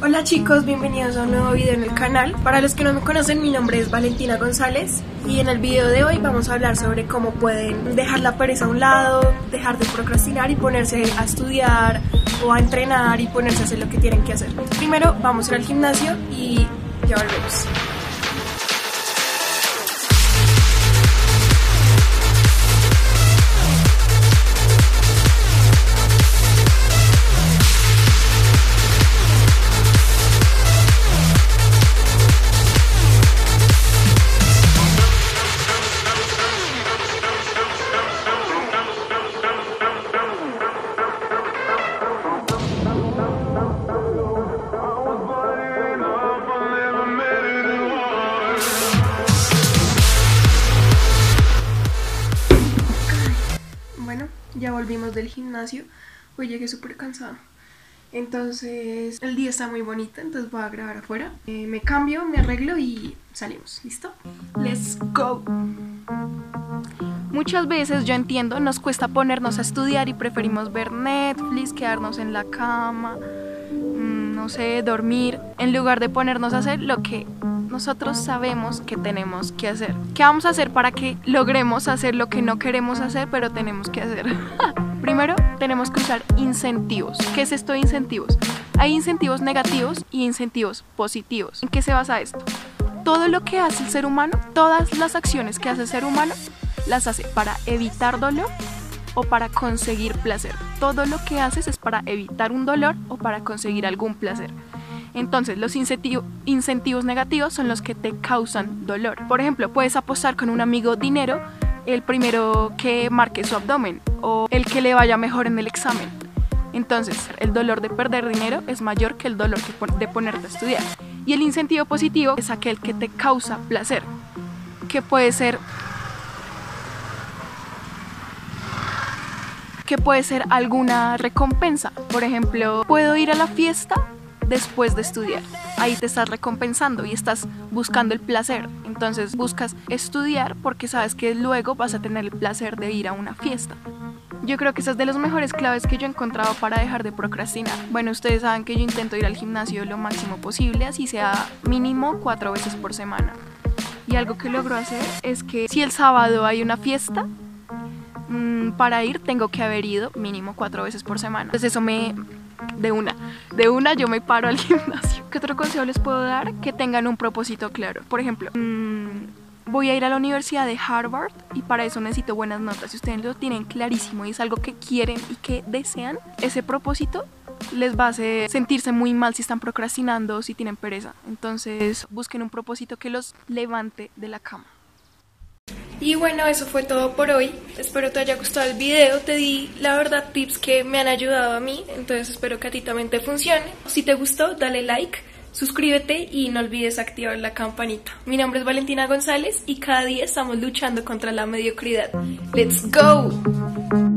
Hola chicos, bienvenidos a un nuevo video en el canal. Para los que no me conocen, mi nombre es Valentina González y en el video de hoy vamos a hablar sobre cómo pueden dejar la pereza a un lado, dejar de procrastinar y ponerse a estudiar o a entrenar y ponerse a hacer lo que tienen que hacer. Primero vamos al gimnasio y ya volvemos. Ya volvimos del gimnasio. Hoy llegué súper cansada. Entonces, el día está muy bonito, entonces voy a grabar afuera. Eh, me cambio, me arreglo y salimos. ¿Listo? Let's go. Muchas veces yo entiendo, nos cuesta ponernos a estudiar y preferimos ver Netflix, quedarnos en la cama, mm, no sé, dormir, en lugar de ponernos a hacer lo que nosotros sabemos que tenemos que hacer. ¿Qué vamos a hacer para que logremos hacer lo que no queremos hacer, pero tenemos que hacer? Primero, tenemos que usar incentivos. ¿Qué es esto de incentivos? Hay incentivos negativos y incentivos positivos. ¿En qué se basa esto? Todo lo que hace el ser humano, todas las acciones que hace el ser humano, las hace para evitar dolor o para conseguir placer. Todo lo que haces es para evitar un dolor o para conseguir algún placer. Entonces, los incentivo- incentivos negativos son los que te causan dolor. Por ejemplo, puedes apostar con un amigo dinero el primero que marque su abdomen o el que le vaya mejor en el examen. Entonces, el dolor de perder dinero es mayor que el dolor de ponerte a estudiar. Y el incentivo positivo es aquel que te causa placer, que puede ser que puede ser alguna recompensa. Por ejemplo, puedo ir a la fiesta después de estudiar. Ahí te estás recompensando y estás buscando el placer. Entonces buscas estudiar porque sabes que luego vas a tener el placer de ir a una fiesta. Yo creo que esa es de las mejores claves que yo he encontrado para dejar de procrastinar. Bueno, ustedes saben que yo intento ir al gimnasio lo máximo posible, así sea mínimo cuatro veces por semana. Y algo que logro hacer es que si el sábado hay una fiesta, mm, para ir tengo que haber ido mínimo cuatro veces por semana. Entonces eso me... De una, de una yo me paro al gimnasio. ¿Qué otro consejo les puedo dar? Que tengan un propósito claro. Por ejemplo, mm, voy a ir a la Universidad de Harvard y para eso necesito buenas notas. Si ustedes lo tienen clarísimo y es algo que quieren y que desean, ese propósito les va a hacer sentirse muy mal si están procrastinando o si tienen pereza. Entonces busquen un propósito que los levante de la cama. Y bueno, eso fue todo por hoy. Espero te haya gustado el video. Te di, la verdad, tips que me han ayudado a mí. Entonces espero que a ti también te funcione. Si te gustó, dale like, suscríbete y no olvides activar la campanita. Mi nombre es Valentina González y cada día estamos luchando contra la mediocridad. ¡Let's go!